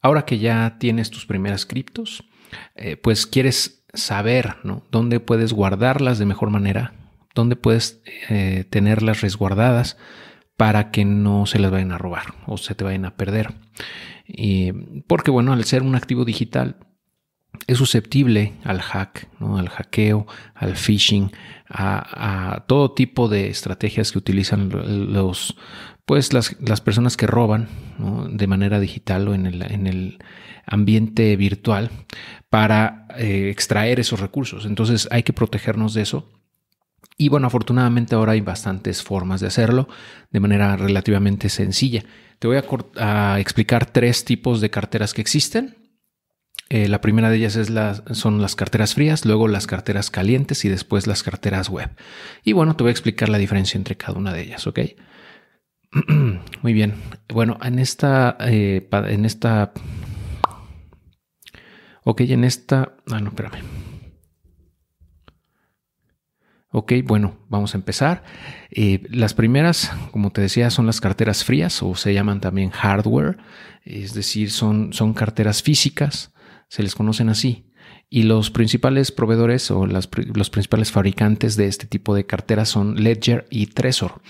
ahora que ya tienes tus primeras criptos, eh, pues quieres saber ¿no? dónde puedes guardarlas de mejor manera, dónde puedes eh, tenerlas resguardadas para que no se las vayan a robar o se te vayan a perder. Y porque bueno, al ser un activo digital, es susceptible al hack, al hackeo, al phishing, a, todo tipo de estrategias que utilizan los, pues las, personas que roban de manera digital o en el, en el ambiente virtual para eh, extraer esos recursos. Entonces hay que protegernos de eso. Y bueno, afortunadamente ahora hay bastantes formas de hacerlo de manera relativamente sencilla. Te voy a explicar tres tipos de carteras que existen eh, la primera de ellas es son las carteras frías, luego las carteras calientes y después las carteras web. Y bueno, te voy a explicar la diferencia entre cada una de ellas, ¿ok? Muy bien. Bueno, en esta, eh, en esta, ok, en esta, ah, no, espérame. Ok, bueno, vamos a empezar. Eh, las primeras, como te decía, son las carteras frías o se llaman también hardware, es decir, son, son carteras físicas se les conocen así. Y los principales proveedores o los principales fabricantes de este tipo de carteras son Ledger y Trezor.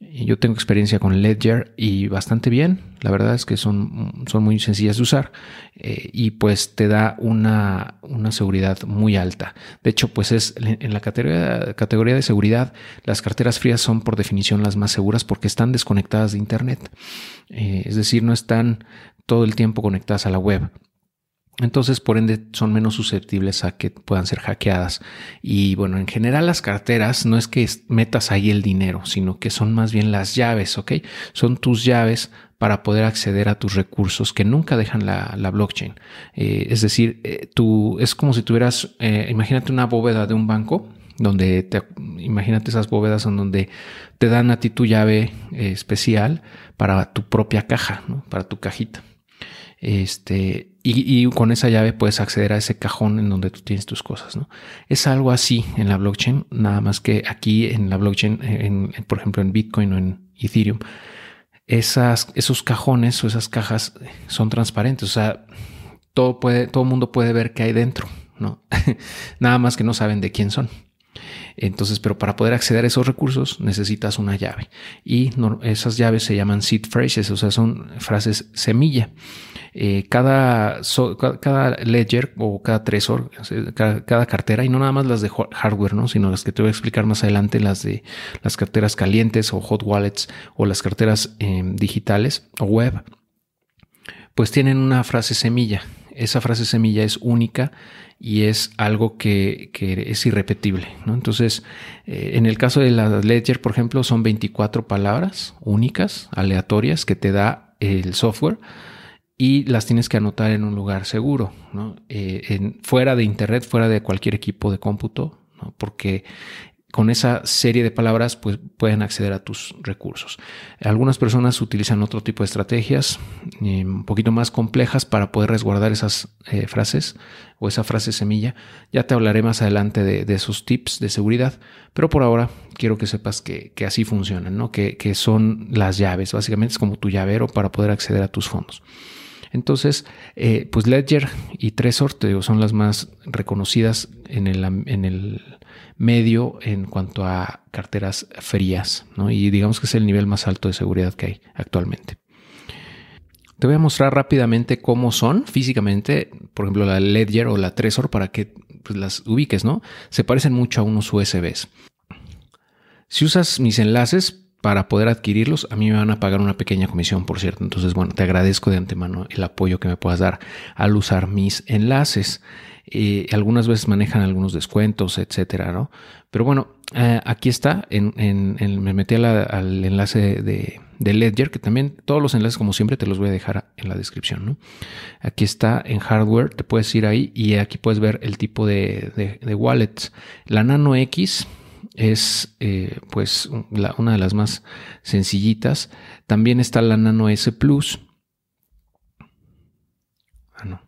Yo tengo experiencia con Ledger y bastante bien. La verdad es que son, son muy sencillas de usar eh, y pues te da una, una, seguridad muy alta. De hecho, pues es en la categoría, categoría de seguridad, las carteras frías son por definición las más seguras porque están desconectadas de Internet. Eh, es decir, no están todo el tiempo conectadas a la web. Entonces, por ende, son menos susceptibles a que puedan ser hackeadas. Y bueno, en general las carteras no es que metas ahí el dinero, sino que son más bien las llaves, ¿ok? Son tus llaves para poder acceder a tus recursos que nunca dejan la, blockchain. Eh, es decir, eh, tú, es como si tuvieras, eh, imagínate una bóveda de un banco, donde te, imagínate esas bóvedas en donde te dan a ti tu llave especial para tu propia caja, ¿no? para tu cajita. Este, y, con esa llave puedes acceder a ese cajón en donde tú tienes tus cosas. ¿no? Es algo así en la blockchain, nada más que aquí en la blockchain, en, por ejemplo en Bitcoin o en Ethereum, esos cajones o esas cajas son transparentes. O sea, todo puede, todo mundo puede ver qué hay dentro, ¿no? nada más que no saben de quién son. Entonces, pero para poder acceder a esos recursos necesitas una llave y esas llaves se llaman seed phrases, o sea, son frases semilla. Eh, cada, cada ledger o cada tresor, cada, cartera, y no nada más las de hardware, ¿no? sino las que te voy a explicar más adelante, las de las carteras calientes o hot wallets o las carteras em, digitales o web, pues tienen una frase semilla. Esa frase semilla es única y es algo que, es irrepetible. Entonces, eh, en el caso de la Ledger, por ejemplo, son 24 palabras únicas, aleatorias, que te da el software y las tienes que anotar en un lugar seguro, eh, en, fuera de Internet, fuera de cualquier equipo de cómputo, porque con esa serie de palabras pues, pueden acceder a tus recursos. Algunas personas utilizan otro tipo de estrategias eh, un poquito más complejas para poder resguardar esas eh, frases o esa frase semilla. Ya te hablaré más adelante de, esos tips de seguridad, pero por ahora quiero que sepas que, así funcionan, ¿no? que, que son las llaves. Básicamente es como tu llavero para poder acceder a tus fondos. Entonces, eh, pues Ledger y Trezor son las más reconocidas en el, en el medio en cuanto a carteras frías, ¿no? y digamos que es el nivel más alto de seguridad que hay actualmente. Te voy a mostrar rápidamente cómo son físicamente, por ejemplo, la Ledger o la Trezor para que pues, las ubiques, ¿no? Se parecen mucho a unos USBs. Si usas mis enlaces, para poder adquirirlos, a mí me van a pagar una pequeña comisión, por cierto. Entonces, bueno, te agradezco de antemano el apoyo que me puedas dar al usar mis enlaces. Eh, algunas veces manejan algunos descuentos, etcétera, ¿no? Pero bueno, eh, aquí está. En, me metí al enlace de, Ledger, que también todos los enlaces, como siempre, te los voy a dejar en la descripción. Aquí está en hardware, te puedes ir ahí y aquí puedes ver el tipo de, de wallets. La Nano X es eh, pues una de las más sencillitas. También está la Nano S Plus. Ah,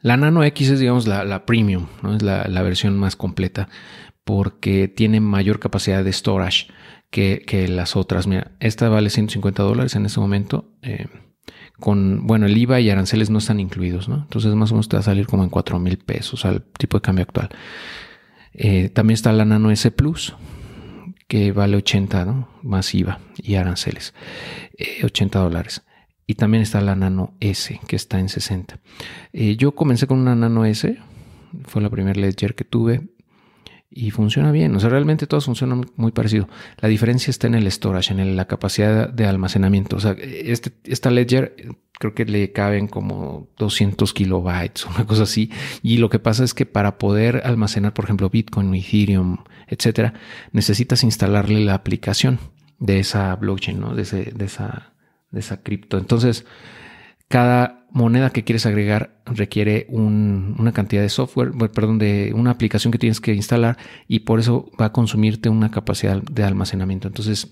la Nano X es, digamos, la, premium, ¿no? es la, versión más completa porque tiene mayor capacidad de storage que, las otras. Mira, esta vale 150 dólares en este momento. Eh, con, bueno, el IVA y aranceles no están incluidos, ¿no? Entonces más o menos te va a salir como en 4 mil pesos al tipo de cambio actual. Eh, también está la Nano S Plus, que vale 80, ¿no? Más IVA y aranceles, 80 eh, dólares. Y también está la Nano S, que está en 60. Eh, yo comencé con una Nano S, fue la primera Ledger que tuve y funciona bien. O sea, realmente todos funcionan muy parecido. La diferencia está en el storage, en la capacidad de almacenamiento. O sea, este, esta Ledger creo que le caben como 200 kilobytes, una cosa así. Y lo que pasa es que para poder almacenar, por ejemplo, Bitcoin, Ethereum, etcétera, necesitas instalarle la aplicación de esa blockchain, ¿no? De, de esa, de esa cripto. Entonces, cada moneda que quieres agregar requiere una cantidad de software, perdón, de una aplicación que tienes que instalar y por eso va a consumirte una capacidad de almacenamiento. Entonces,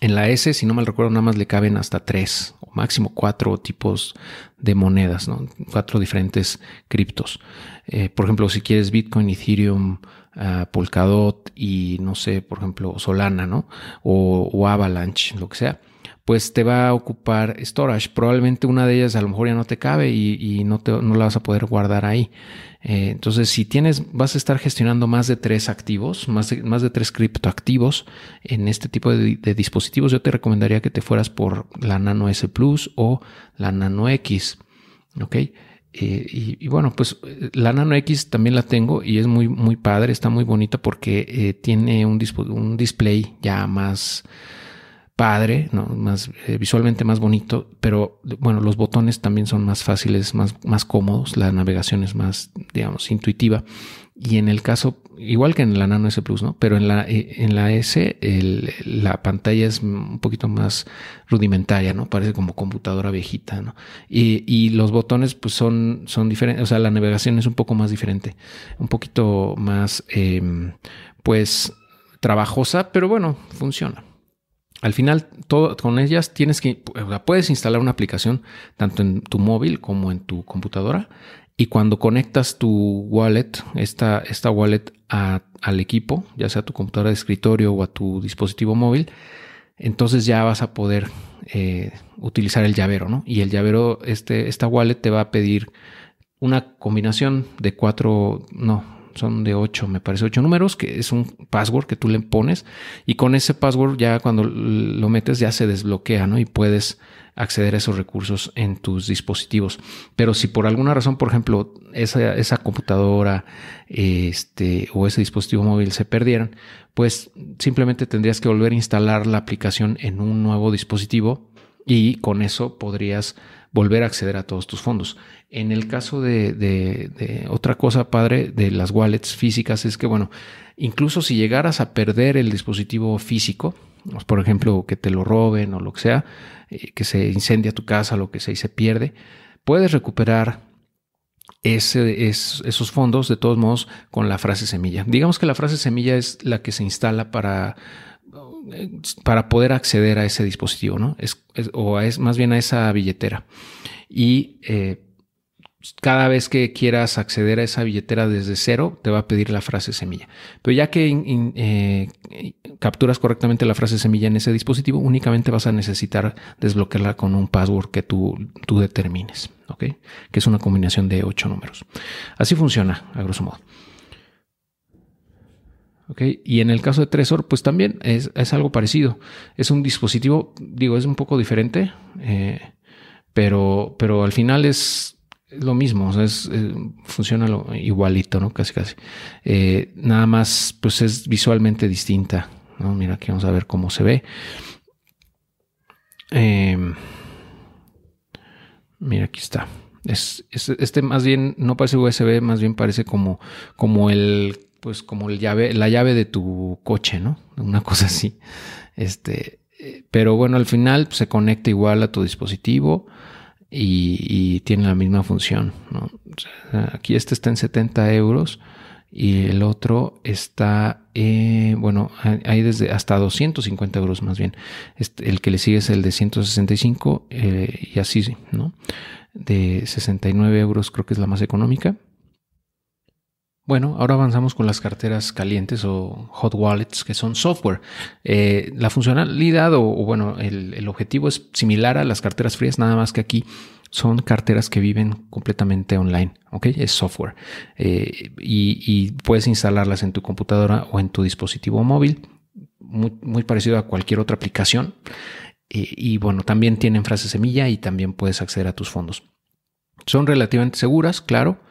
en la S, si no mal recuerdo, nada más le caben hasta tres o máximo cuatro tipos de monedas, ¿no? cuatro diferentes criptos. Eh, por ejemplo, si quieres Bitcoin, Ethereum, uh, Polkadot y no sé, por ejemplo, Solana, ¿no? o Avalanche, lo que sea pues te va a ocupar storage. Probablemente una de ellas a lo mejor ya no te cabe y, no, te, la vas a poder guardar ahí. Eh, entonces, si tienes, vas a estar gestionando más de tres activos, más de, tres criptoactivos en este tipo de, dispositivos, yo te recomendaría que te fueras por la Nano S Plus o la Nano X. ¿Ok? Eh, y, bueno, pues la Nano X también la tengo y es muy, muy padre, está muy bonita porque eh, tiene un display ya más padre, ¿no? más eh, visualmente más bonito, pero bueno, los botones también son más fáciles, más, más cómodos, la navegación es más, digamos, intuitiva. Y en el caso, igual que en la Nano S Plus, ¿no? Pero en la, eh, en la S, la pantalla es un poquito más rudimentaria, ¿no? Parece como computadora viejita, ¿no? Y, y los botones, pues son, son diferentes, o sea, la navegación es un poco más diferente, un poquito más, em, pues, trabajosa, pero bueno, funciona. Al final, todo, con ellas tienes que, puedes instalar una aplicación tanto en tu móvil como en tu computadora. Y cuando conectas tu wallet, esta, esta wallet al equipo, ya sea a tu computadora de escritorio o a tu dispositivo móvil, entonces ya vas a poder eh, utilizar el llavero, ¿no? Y el llavero, este, esta wallet te va a pedir una combinación de cuatro, no, son de 8, me parece 8 números, que es un password que tú le pones y con ese password ya cuando lo metes ya se desbloquea, ¿no? Y puedes acceder a esos recursos en tus dispositivos. Pero si por alguna razón, por ejemplo, esa, esa computadora este, o ese dispositivo móvil se perdieran, pues simplemente tendrías que volver a instalar la aplicación en un nuevo dispositivo y con eso podrías volver a acceder a todos tus fondos. En el caso de, otra cosa padre de las wallets físicas es que, bueno, incluso si llegaras a perder el dispositivo físico, por ejemplo, que te lo roben o lo que sea, eh, que se incendia tu casa, lo que sea y se pierde, puedes recuperar esos fondos de todos modos con la frase semilla. Digamos que la frase semilla es la que se instala para para poder acceder a ese dispositivo, ¿no? Es, o es más bien a esa billetera. Y eh, cada vez que quieras acceder a esa billetera desde cero, te va a pedir la frase semilla. Pero ya que eh, capturas correctamente la frase semilla en ese dispositivo, únicamente vas a necesitar desbloquearla con un password que tú, tú determines, ¿ok? Que es una combinación de ocho números. Así funciona, a grosso modo. Y en el caso de Tresor, pues también es, algo parecido. Es un dispositivo, digo, es un poco diferente, eh, pero, pero al final es lo mismo, es, eh, funciona igualito, ¿no? Casi, casi. Eh, nada más, pues es visualmente distinta. Mira, aquí vamos a ver cómo se ve. Em, mira, aquí está. Es, este más bien no parece USB, más bien parece como, como el pues como la llave de tu coche, ¿no? Una cosa así. Este, eh, pero bueno, al final se conecta igual a tu dispositivo y, tiene la misma función, ¿no? aquí este está en 70 euros y el otro está, eh, bueno, hay desde hasta 250 euros más bien. Este, el que le sigue es el de 165 eh, y así, ¿no? De 69 euros creo que es la más económica. Bueno, ahora avanzamos con las carteras calientes o hot wallets, que son software. Eh, la funcionalidad o, bueno, el, objetivo es similar a las carteras frías, nada más que aquí son carteras que viven completamente online, ¿ok? Es software. Eh, y, puedes instalarlas en tu computadora o en tu dispositivo móvil, muy, parecido a cualquier otra aplicación. Eh, y bueno, también tienen frase semilla y también puedes acceder a tus fondos. Son relativamente seguras, claro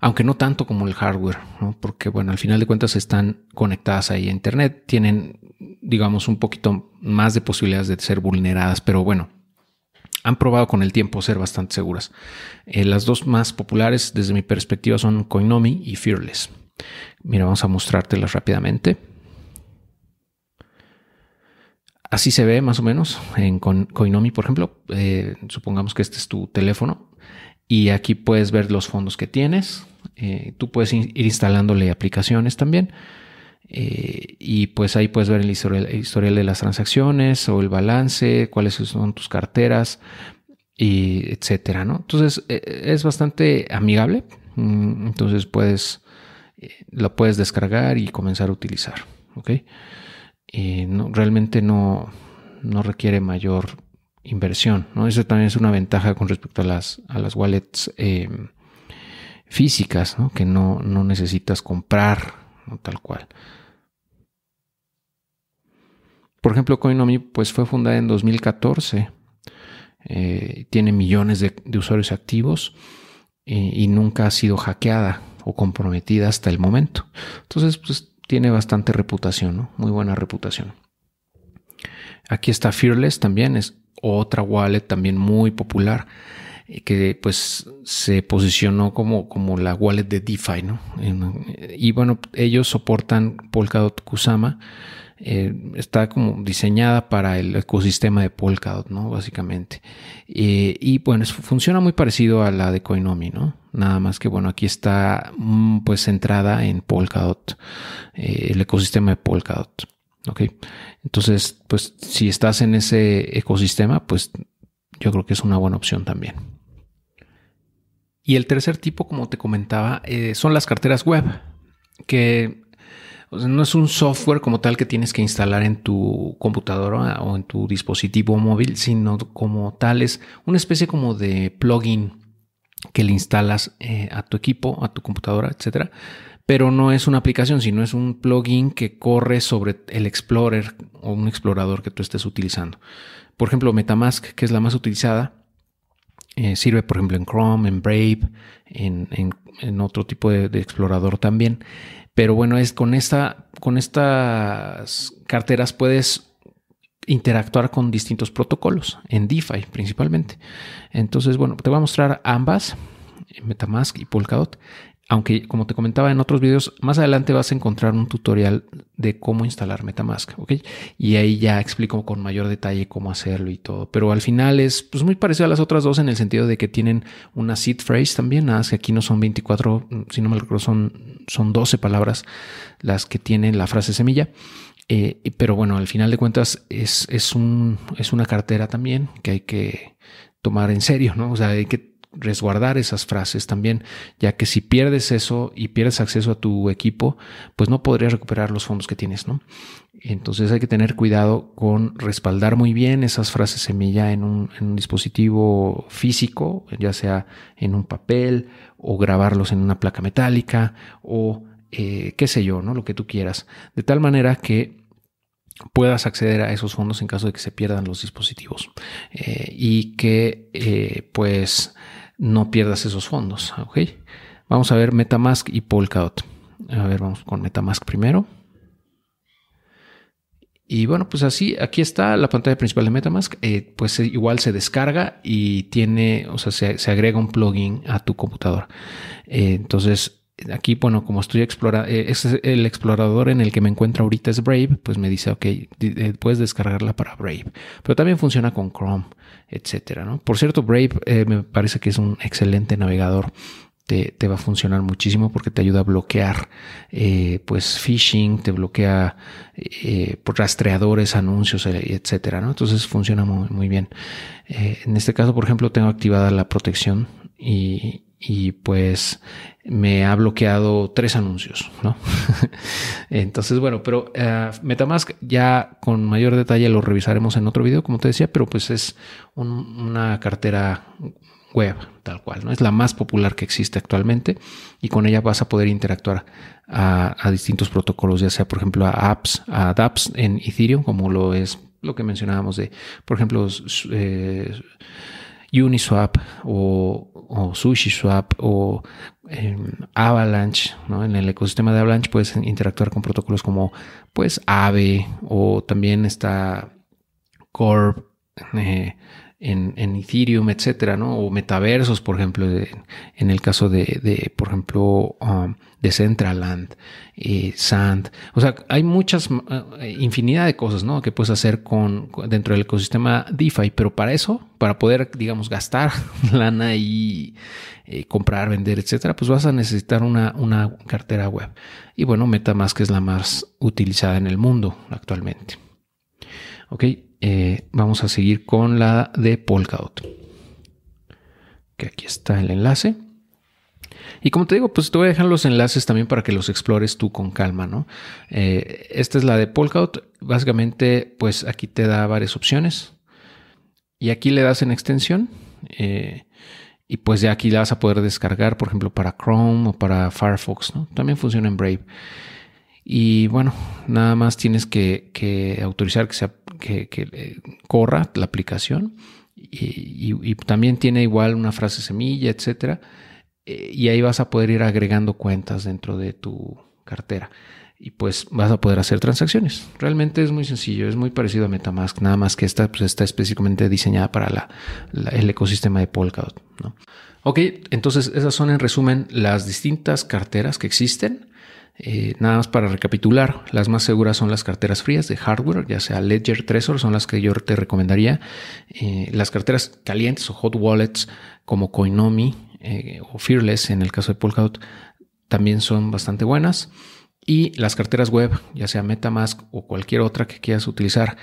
aunque no tanto como el hardware, porque bueno, al final de cuentas están conectadas ahí a Internet, tienen, digamos, un poquito más de posibilidades de ser vulneradas, pero bueno, han probado con el tiempo ser bastante seguras. Eh, las dos más populares desde mi perspectiva son Coinomi y Fearless. Mira, vamos a mostrártelas rápidamente. Así se ve más o menos en Coinomi, por ejemplo. Eh, supongamos que este es tu teléfono y aquí puedes ver los fondos que tienes. Eh, tú puedes ir instalándole aplicaciones también. Eh, y pues ahí puedes ver el historial, de las transacciones o el balance, cuáles son tus carteras, y etcétera, ¿no? Entonces e, es bastante amigable. Mm, entonces puedes, eh, lo puedes descargar y comenzar a utilizar. realmente no, no requiere mayor inversión. ¿no? Eso también es una ventaja con respecto a las, a las wallets em, físicas, que no, necesitas comprar tal cual. Por ejemplo, Coinomi pues, fue fundada en 2014. Eh, tiene millones de, usuarios activos eh, y nunca ha sido hackeada o comprometida hasta el momento. Entonces, pues tiene bastante reputación, muy buena reputación. Aquí está Fearless también, es otra wallet también muy popular eh, que pues se posicionó como, como la wallet de DeFi, ¿no? Y bueno, ellos soportan Polkadot Kusama, eh, está como diseñada para el ecosistema de Polkadot, ¿no? Básicamente. Eh, y bueno, funciona muy parecido a la de Coinomi, ¿no? Nada más que bueno, aquí está mm, pues centrada en Polkadot, el ecosistema de Polkadot. ¿Ok? Entonces, pues si estás en ese ecosistema, pues yo creo que es una buena opción también. Y el tercer tipo, como te comentaba, eh, son las carteras web, que no es un software como tal que tienes que instalar en tu computadora o en tu dispositivo móvil, sino como tal es una especie como de plugin que le instalas eh, a tu equipo, a tu computadora, etcétera, pero no es una aplicación, sino es un plugin que corre sobre el Explorer o un explorador que tú estés utilizando. Por ejemplo, Metamask, que es la más utilizada, eh, sirve, por ejemplo, en Chrome, en Brave, en, otro tipo de, explorador también. Pero bueno, es con, esta, con estas carteras puedes interactuar con distintos protocolos, en DeFi principalmente. Entonces, bueno, te voy a mostrar ambas, Metamask y Polkadot. Aunque, como te comentaba en otros videos, más adelante vas a encontrar un tutorial de cómo instalar Metamask, ¿ok? Y ahí ya explico con mayor detalle cómo hacerlo y todo. Pero al final es pues, muy parecido a las otras dos en el sentido de que tienen una seed phrase también, nada más que aquí no son 24, si no me recuerdo, son, son 12 palabras las que tienen la frase semilla. Eh, pero bueno, al final de cuentas es, es, un, es una cartera también que hay que tomar en serio, ¿no? O sea, hay que resguardar esas frases también, ya que si pierdes eso y pierdes acceso a tu equipo, pues no podrías recuperar los fondos que tienes, ¿no? Entonces hay que tener cuidado con respaldar muy bien esas frases semilla en un, en un dispositivo físico, ya sea en un papel o grabarlos en una placa metálica o eh, qué sé yo, ¿no? Lo que tú quieras, de tal manera que puedas acceder a esos fondos en caso de que se pierdan los dispositivos eh, y que eh, pues no pierdas esos fondos. ¿ok? Vamos a ver Metamask y Polkadot. A ver, vamos con Metamask primero. Y bueno, pues así, aquí está la pantalla principal de Metamask. Eh, pues igual se descarga y tiene, o sea, se, agrega un plugin a tu computadora. Eh, entonces, aquí, bueno, como estoy explorando, eh, es el explorador en el que me encuentro ahorita es Brave, pues me dice, ok, puedes descargarla para Brave. Pero también funciona con Chrome, etcétera, ¿no? Por cierto, Brave eh, me parece que es un excelente navegador. Te, va a funcionar muchísimo porque te ayuda a bloquear eh, pues phishing, te bloquea por rastreadores, anuncios, etcétera, ¿no? Entonces funciona muy, muy bien. en este caso, por ejemplo, tengo activada la protección y, y pues me ha bloqueado tres anuncios, ¿no? Entonces, bueno, pero eh, Metamask ya con mayor detalle lo revisaremos en otro video, como te decía, pero pues es una cartera web, tal cual, ¿no? Es la más popular que existe actualmente y con ella vas a poder interactuar a, distintos protocolos, ya sea, por ejemplo, a apps, a dApps en Ethereum, como lo es lo que mencionábamos de, por ejemplo, eh, Uniswap o, SushiSwap o em, Avalanche, ¿no? En el ecosistema de Avalanche puedes interactuar con protocolos como pues Aave o también está Corp, eh, en, Ethereum, etcétera, ¿no? O metaversos, por ejemplo, en el caso de, por ejemplo, um, de Centraland, eh, Sand. O sea, hay muchas, uh, infinidad de cosas, ¿no? Que puedes hacer con, dentro del ecosistema DeFi, pero para eso, para poder, digamos, gastar lana y eh, comprar, vender, etcétera, pues vas a necesitar una, una cartera web. Y bueno, MetaMask es la más utilizada en el mundo actualmente. Ok, eh, vamos a seguir con la de Polkadot. Que aquí está el enlace. Y como te digo, pues te voy a dejar los enlaces también para que los explores tú con calma, ¿no? Eh, esta es la de Polkadot. Básicamente, pues aquí te da varias opciones. Y aquí le das en extensión. Eh, y pues ya aquí la vas a poder descargar, por ejemplo, para Chrome o para Firefox, ¿no? También funciona en Brave. Y bueno, nada más tienes que, autorizar que, sea, que, eh, corra la aplicación. Y, también tiene igual una frase semilla, etcétera. Eh, y ahí vas a poder ir agregando cuentas dentro de tu cartera. Y pues vas a poder hacer transacciones. Realmente es muy sencillo, es muy parecido a Metamask, nada más que esta pues, está específicamente diseñada para el ecosistema de Polkadot. Ok, entonces esas son en resumen las distintas carteras que existen. Eh, nada más para recapitular, las más seguras son las carteras frías de hardware, ya sea Ledger, Trezor, son las que yo te recomendaría. Eh, las carteras calientes o hot wallets como Coinomi eh, o Fearless en el caso de Polkadot también son bastante buenas. Y las carteras web, ya sea Metamask o cualquier otra que quieras utilizar,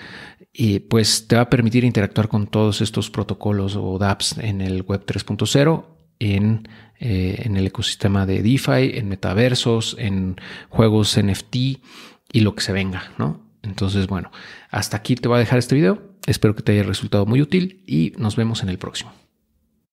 pues te va a permitir interactuar con todos estos protocolos o dApps en el web 3.0 en, eh, en el ecosistema de DeFi, en metaversos, en juegos NFT y lo que se venga, ¿no? Entonces, bueno, hasta aquí te voy a dejar este video. Espero que te haya resultado muy útil y nos vemos en el próximo.